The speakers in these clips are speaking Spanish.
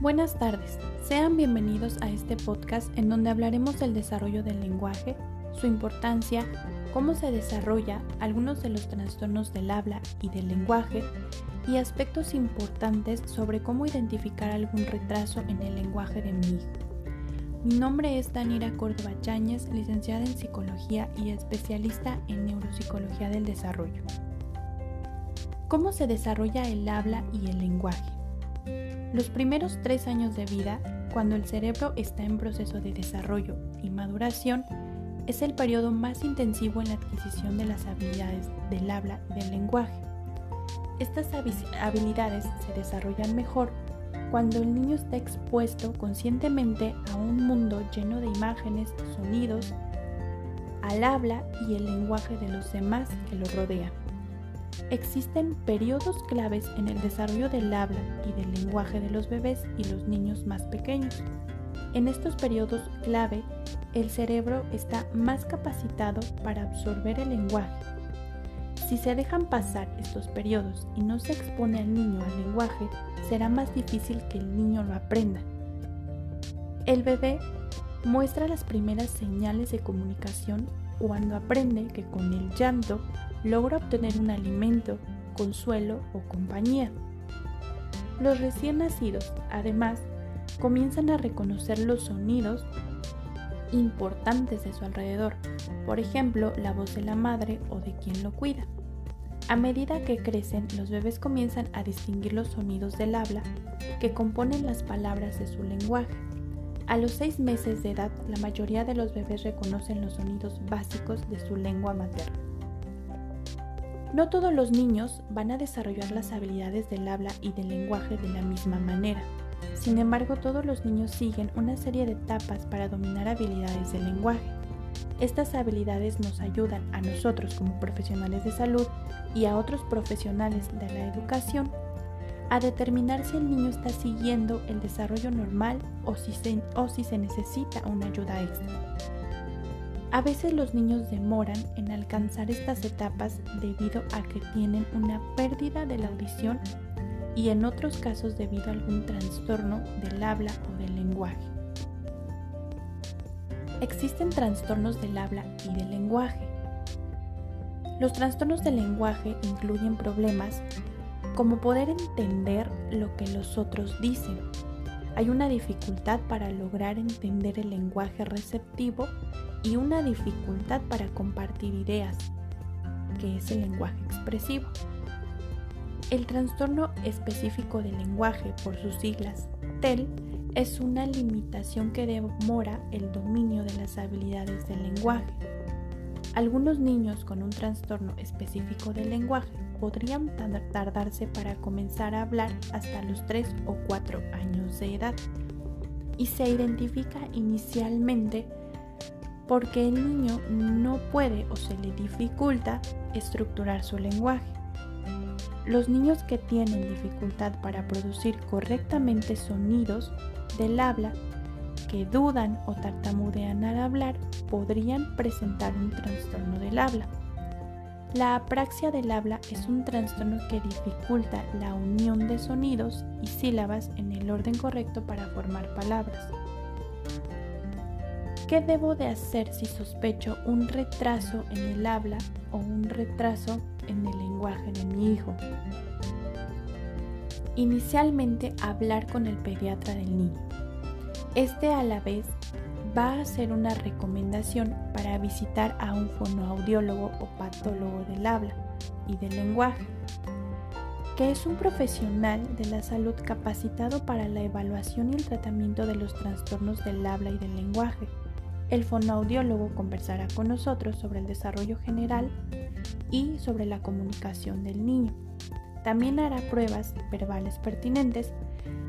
Buenas tardes, sean bienvenidos a este podcast en donde hablaremos del desarrollo del lenguaje, su importancia, cómo se desarrolla, algunos de los trastornos del habla y del lenguaje y aspectos importantes sobre cómo identificar algún retraso en el lenguaje de mi hijo. Mi nombre es Danira Córdoba Cháñez, licenciada en Psicología y especialista en Neuropsicología del Desarrollo. ¿Cómo se desarrolla el habla y el lenguaje? Los primeros tres años de vida, cuando el cerebro está en proceso de desarrollo y maduración, es el periodo más intensivo en la adquisición de las habilidades del habla y del lenguaje. Estas habilidades se desarrollan mejor cuando el niño está expuesto conscientemente a un mundo lleno de imágenes, sonidos, al habla y el lenguaje de los demás que lo rodean. Existen periodos claves en el desarrollo del habla y del lenguaje de los bebés y los niños más pequeños. En estos periodos clave, el cerebro está más capacitado para absorber el lenguaje. Si se dejan pasar estos periodos y no se expone al niño al lenguaje, será más difícil que el niño lo aprenda. El bebé muestra las primeras señales de comunicación cuando aprende que con el llanto logra obtener un alimento, consuelo o compañía. Los recién nacidos, además, comienzan a reconocer los sonidos importantes de su alrededor, por ejemplo, la voz de la madre o de quien lo cuida. A medida que crecen, los bebés comienzan a distinguir los sonidos del habla que componen las palabras de su lenguaje. A los seis meses de edad, la mayoría de los bebés reconocen los sonidos básicos de su lengua materna. No todos los niños van a desarrollar las habilidades del habla y del lenguaje de la misma manera. Sin embargo, todos los niños siguen una serie de etapas para dominar habilidades del lenguaje. Estas habilidades nos ayudan a nosotros como profesionales de salud y a otros profesionales de la educación a determinar si el niño está siguiendo el desarrollo normal o si se, o si se necesita una ayuda extra. A veces los niños demoran en alcanzar estas etapas debido a que tienen una pérdida de la audición y en otros casos debido a algún trastorno del habla o del lenguaje. Existen trastornos del habla y del lenguaje. Los trastornos del lenguaje incluyen problemas como poder entender lo que los otros dicen. Hay una dificultad para lograr entender el lenguaje receptivo y una dificultad para compartir ideas, que es el lenguaje expresivo. El trastorno específico del lenguaje, por sus siglas TEL, es una limitación que demora el dominio de las habilidades del lenguaje. Algunos niños con un trastorno específico del lenguaje podrían tardarse para comenzar a hablar hasta los 3 o 4 años de edad y se identifica inicialmente porque el niño no puede o se le dificulta estructurar su lenguaje. Los niños que tienen dificultad para producir correctamente sonidos del habla, que dudan o tartamudean al hablar, podrían presentar un trastorno del habla. La apraxia del habla es un trastorno que dificulta la unión de sonidos y sílabas en el orden correcto para formar palabras. ¿Qué debo de hacer si sospecho un retraso en el habla o un retraso en el lenguaje de mi hijo? Inicialmente hablar con el pediatra del niño. Este a la vez va a hacer una recomendación para visitar a un fonoaudiólogo o patólogo del habla y del lenguaje, que es un profesional de la salud capacitado para la evaluación y el tratamiento de los trastornos del habla y del lenguaje el fonoaudiólogo conversará con nosotros sobre el desarrollo general y sobre la comunicación del niño. También hará pruebas verbales pertinentes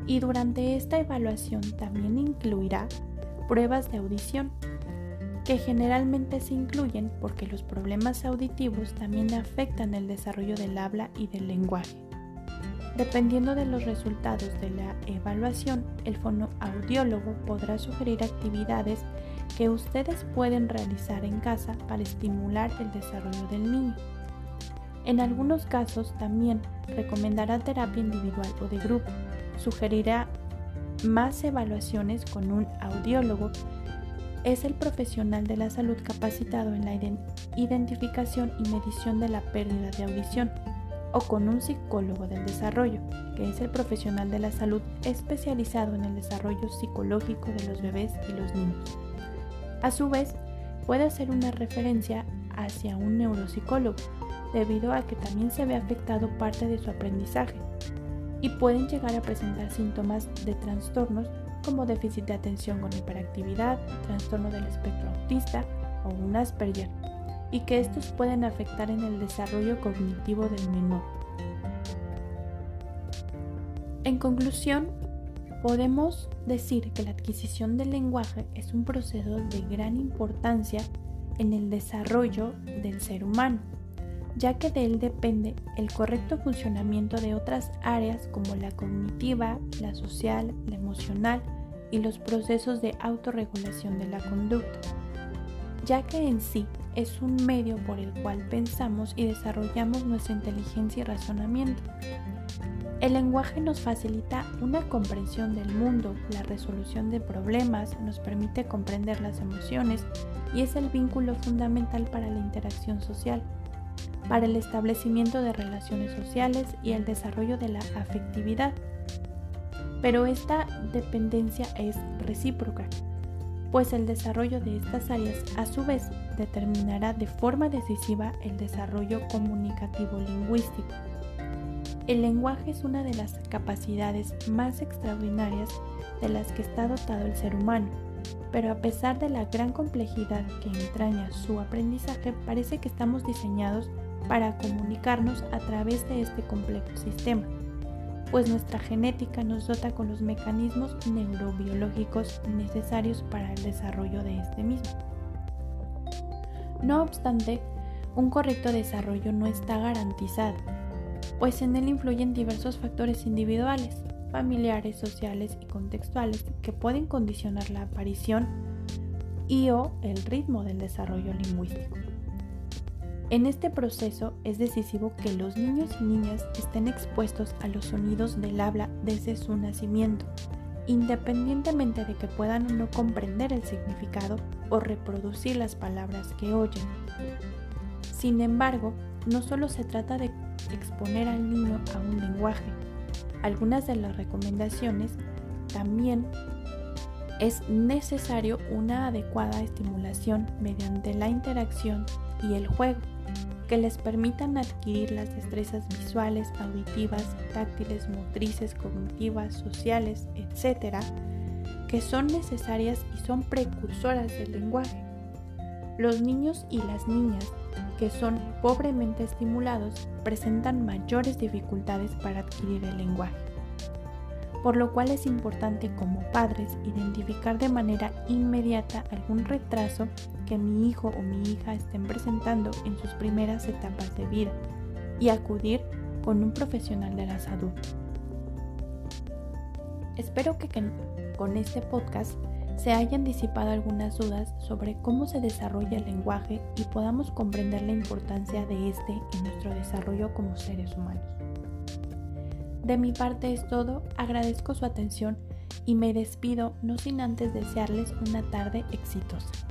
y durante esta evaluación también incluirá pruebas de audición, que generalmente se incluyen porque los problemas auditivos también afectan el desarrollo del habla y del lenguaje. Dependiendo de los resultados de la evaluación, el fonoaudiólogo podrá sugerir actividades que ustedes pueden realizar en casa para estimular el desarrollo del niño. En algunos casos también recomendará terapia individual o de grupo, sugerirá más evaluaciones con un audiólogo, es el profesional de la salud capacitado en la identificación y medición de la pérdida de audición, o con un psicólogo del desarrollo, que es el profesional de la salud especializado en el desarrollo psicológico de los bebés y los niños. A su vez, puede hacer una referencia hacia un neuropsicólogo, debido a que también se ve afectado parte de su aprendizaje, y pueden llegar a presentar síntomas de trastornos como déficit de atención con hiperactividad, trastorno del espectro autista o un Asperger, y que estos pueden afectar en el desarrollo cognitivo del menor. En conclusión, podemos decir que la adquisición del lenguaje es un proceso de gran importancia en el desarrollo del ser humano, ya que de él depende el correcto funcionamiento de otras áreas como la cognitiva, la social, la emocional y los procesos de autorregulación de la conducta, ya que en sí es un medio por el cual pensamos y desarrollamos nuestra inteligencia y razonamiento. El lenguaje nos facilita una comprensión del mundo, la resolución de problemas, nos permite comprender las emociones y es el vínculo fundamental para la interacción social, para el establecimiento de relaciones sociales y el desarrollo de la afectividad. Pero esta dependencia es recíproca pues el desarrollo de estas áreas a su vez determinará de forma decisiva el desarrollo comunicativo lingüístico. El lenguaje es una de las capacidades más extraordinarias de las que está dotado el ser humano, pero a pesar de la gran complejidad que entraña su aprendizaje, parece que estamos diseñados para comunicarnos a través de este complejo sistema pues nuestra genética nos dota con los mecanismos neurobiológicos necesarios para el desarrollo de este mismo. No obstante, un correcto desarrollo no está garantizado, pues en él influyen diversos factores individuales, familiares, sociales y contextuales que pueden condicionar la aparición y o el ritmo del desarrollo lingüístico. En este proceso es decisivo que los niños y niñas estén expuestos a los sonidos del habla desde su nacimiento, independientemente de que puedan o no comprender el significado o reproducir las palabras que oyen. Sin embargo, no solo se trata de exponer al niño a un lenguaje. Algunas de las recomendaciones también es necesario una adecuada estimulación mediante la interacción y el juego que les permitan adquirir las destrezas visuales, auditivas, táctiles, motrices, cognitivas, sociales, etc., que son necesarias y son precursoras del lenguaje. Los niños y las niñas que son pobremente estimulados presentan mayores dificultades para adquirir el lenguaje por lo cual es importante como padres identificar de manera inmediata algún retraso que mi hijo o mi hija estén presentando en sus primeras etapas de vida y acudir con un profesional de la salud. Espero que con este podcast se hayan disipado algunas dudas sobre cómo se desarrolla el lenguaje y podamos comprender la importancia de este en nuestro desarrollo como seres humanos. De mi parte es todo, agradezco su atención y me despido no sin antes desearles una tarde exitosa.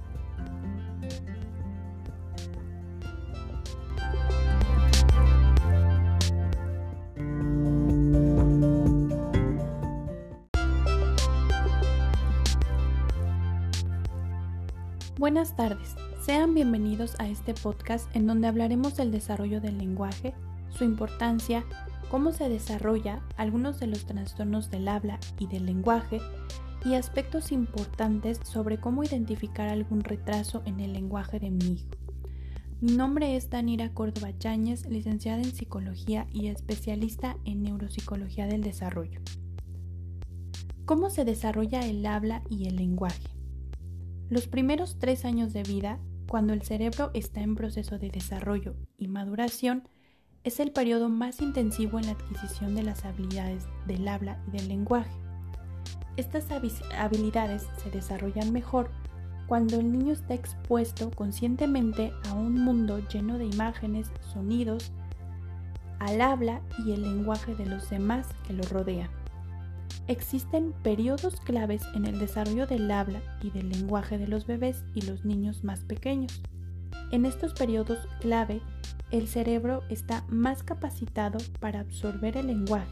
Buenas tardes, sean bienvenidos a este podcast en donde hablaremos del desarrollo del lenguaje, su importancia, cómo se desarrolla algunos de los trastornos del habla y del lenguaje y aspectos importantes sobre cómo identificar algún retraso en el lenguaje de mi hijo. Mi nombre es Danira Córdoba Cháñez, licenciada en Psicología y especialista en Neuropsicología del Desarrollo. ¿Cómo se desarrolla el habla y el lenguaje? Los primeros tres años de vida, cuando el cerebro está en proceso de desarrollo y maduración, es el periodo más intensivo en la adquisición de las habilidades del habla y del lenguaje. Estas habilidades se desarrollan mejor cuando el niño está expuesto conscientemente a un mundo lleno de imágenes, sonidos, al habla y el lenguaje de los demás que lo rodean. Existen periodos claves en el desarrollo del habla y del lenguaje de los bebés y los niños más pequeños. En estos periodos clave, el cerebro está más capacitado para absorber el lenguaje.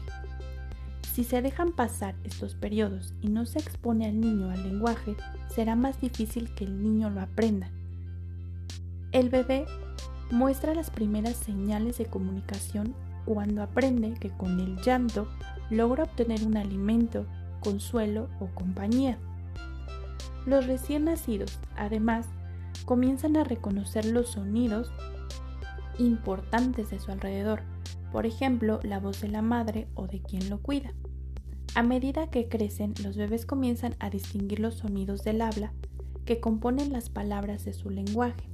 Si se dejan pasar estos periodos y no se expone al niño al lenguaje, será más difícil que el niño lo aprenda. El bebé muestra las primeras señales de comunicación cuando aprende que con el llanto logra obtener un alimento, consuelo o compañía. Los recién nacidos, además, comienzan a reconocer los sonidos importantes de su alrededor, por ejemplo, la voz de la madre o de quien lo cuida. A medida que crecen, los bebés comienzan a distinguir los sonidos del habla que componen las palabras de su lenguaje.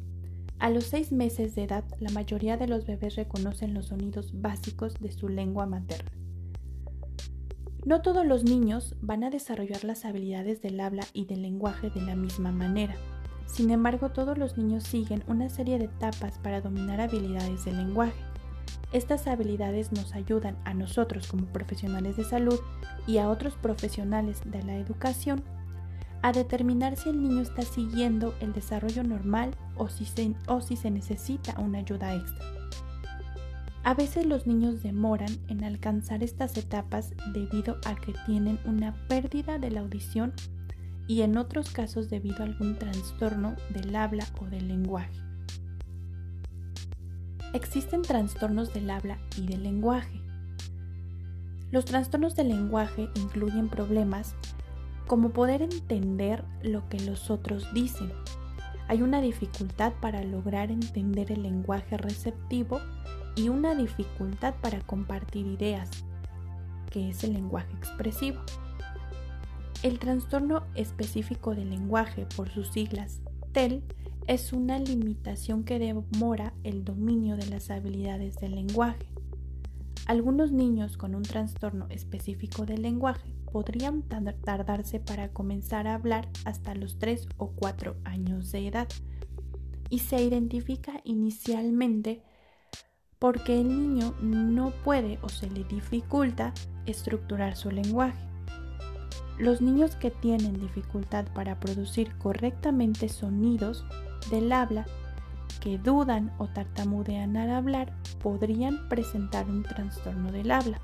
A los seis meses de edad, la mayoría de los bebés reconocen los sonidos básicos de su lengua materna. No todos los niños van a desarrollar las habilidades del habla y del lenguaje de la misma manera. Sin embargo, todos los niños siguen una serie de etapas para dominar habilidades del lenguaje. Estas habilidades nos ayudan a nosotros como profesionales de salud y a otros profesionales de la educación a determinar si el niño está siguiendo el desarrollo normal o si se, o si se necesita una ayuda extra. A veces los niños demoran en alcanzar estas etapas debido a que tienen una pérdida de la audición y en otros casos debido a algún trastorno del habla o del lenguaje. Existen trastornos del habla y del lenguaje. Los trastornos del lenguaje incluyen problemas como poder entender lo que los otros dicen. Hay una dificultad para lograr entender el lenguaje receptivo y una dificultad para compartir ideas, que es el lenguaje expresivo. El trastorno específico del lenguaje, por sus siglas TEL, es una limitación que demora el dominio de las habilidades del lenguaje. Algunos niños con un trastorno específico del lenguaje podrían tardarse para comenzar a hablar hasta los 3 o 4 años de edad y se identifica inicialmente porque el niño no puede o se le dificulta estructurar su lenguaje. Los niños que tienen dificultad para producir correctamente sonidos del habla, que dudan o tartamudean al hablar, podrían presentar un trastorno del habla.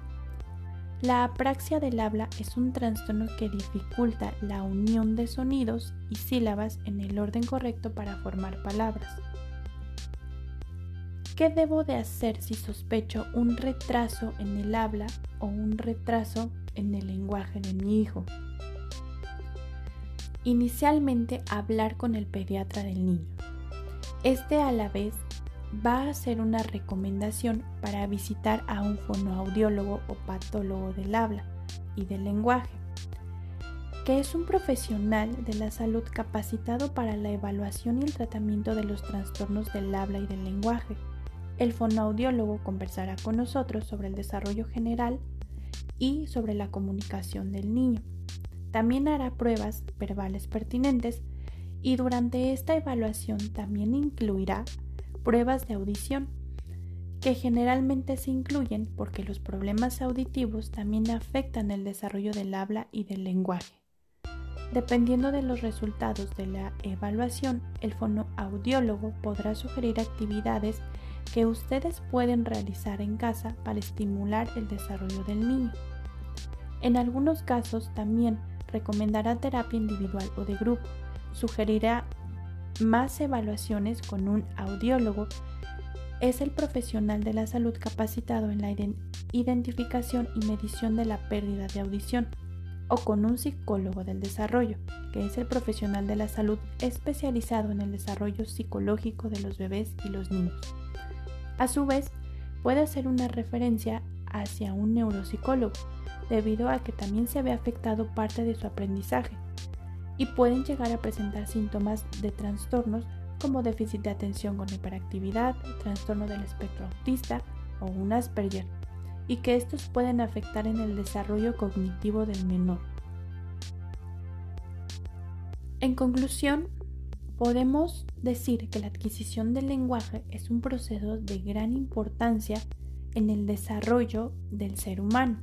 La apraxia del habla es un trastorno que dificulta la unión de sonidos y sílabas en el orden correcto para formar palabras. ¿Qué debo de hacer si sospecho un retraso en el habla o un retraso en el lenguaje de mi hijo? Inicialmente hablar con el pediatra del niño. Este a la vez va a hacer una recomendación para visitar a un fonoaudiólogo o patólogo del habla y del lenguaje, que es un profesional de la salud capacitado para la evaluación y el tratamiento de los trastornos del habla y del lenguaje el fonoaudiólogo conversará con nosotros sobre el desarrollo general y sobre la comunicación del niño. También hará pruebas verbales pertinentes y durante esta evaluación también incluirá pruebas de audición, que generalmente se incluyen porque los problemas auditivos también afectan el desarrollo del habla y del lenguaje. Dependiendo de los resultados de la evaluación, el fonoaudiólogo podrá sugerir actividades que ustedes pueden realizar en casa para estimular el desarrollo del niño. En algunos casos también recomendará terapia individual o de grupo, sugerirá más evaluaciones con un audiólogo, es el profesional de la salud capacitado en la identificación y medición de la pérdida de audición, o con un psicólogo del desarrollo, que es el profesional de la salud especializado en el desarrollo psicológico de los bebés y los niños. A su vez, puede hacer una referencia hacia un neuropsicólogo, debido a que también se ve afectado parte de su aprendizaje, y pueden llegar a presentar síntomas de trastornos como déficit de atención con hiperactividad, trastorno del espectro autista o un Asperger, y que estos pueden afectar en el desarrollo cognitivo del menor. En conclusión, Podemos decir que la adquisición del lenguaje es un proceso de gran importancia en el desarrollo del ser humano.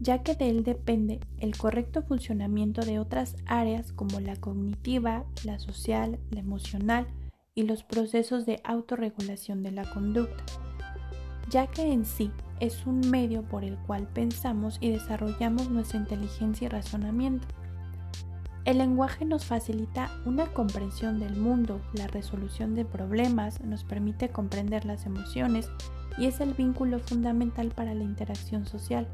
ya que de él depende el correcto funcionamiento de otras áreas como la cognitiva, la social, la emocional y los procesos de autorregulación de la conducta, ya que en sí es un medio por el cual pensamos y desarrollamos nuestra inteligencia y razonamiento. El lenguaje nos facilita una comprensión del mundo, la resolución de problemas, nos permite comprender las emociones y es el vínculo fundamental para la interacción social,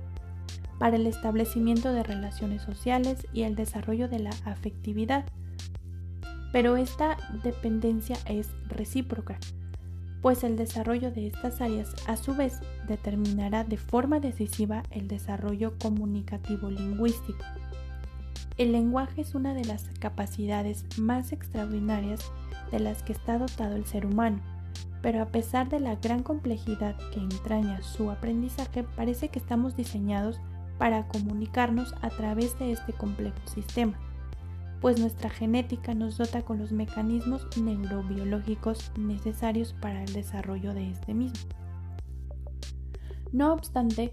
para el establecimiento de relaciones sociales y el desarrollo de la afectividad. Pero esta dependencia es recíproca pues el desarrollo de estas áreas a su vez determinará de forma decisiva el desarrollo comunicativo lingüístico. El lenguaje es una de las capacidades más extraordinarias de las que está dotado el ser humano, pero a pesar de la gran complejidad que entraña su aprendizaje, parece que estamos diseñados para comunicarnos a través de este complejo sistema pues nuestra genética nos dota con los mecanismos neurobiológicos necesarios para el desarrollo de este mismo. No obstante,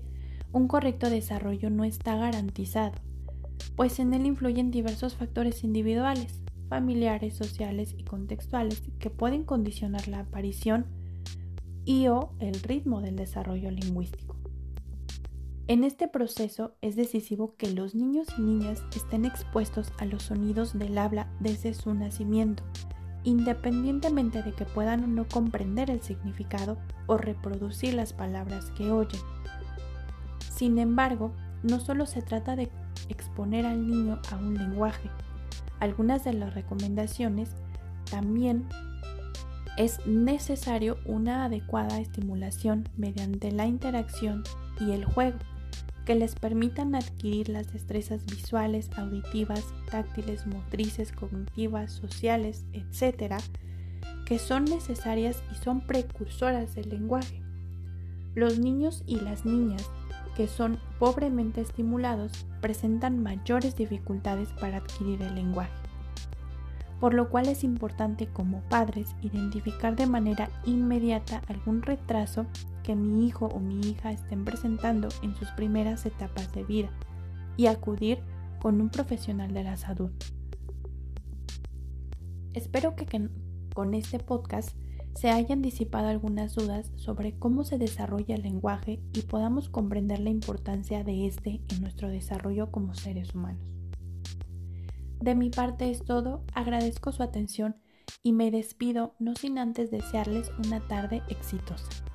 un correcto desarrollo no está garantizado, pues en él influyen diversos factores individuales, familiares, sociales y contextuales que pueden condicionar la aparición y o el ritmo del desarrollo lingüístico. En este proceso es decisivo que los niños y niñas estén expuestos a los sonidos del habla desde su nacimiento, independientemente de que puedan o no comprender el significado o reproducir las palabras que oyen. Sin embargo, no solo se trata de exponer al niño a un lenguaje, algunas de las recomendaciones también es necesario una adecuada estimulación mediante la interacción y el juego que les permitan adquirir las destrezas visuales, auditivas, táctiles, motrices, cognitivas, sociales, etc., que son necesarias y son precursoras del lenguaje. Los niños y las niñas que son pobremente estimulados presentan mayores dificultades para adquirir el lenguaje por lo cual es importante como padres identificar de manera inmediata algún retraso que mi hijo o mi hija estén presentando en sus primeras etapas de vida y acudir con un profesional de la salud. Espero que, con este podcast se hayan disipado algunas dudas sobre cómo se desarrolla el lenguaje y podamos comprender la importancia de este en nuestro desarrollo como seres humanos. De mi parte es todo, agradezco su atención y me despido no sin antes desearles una tarde exitosa.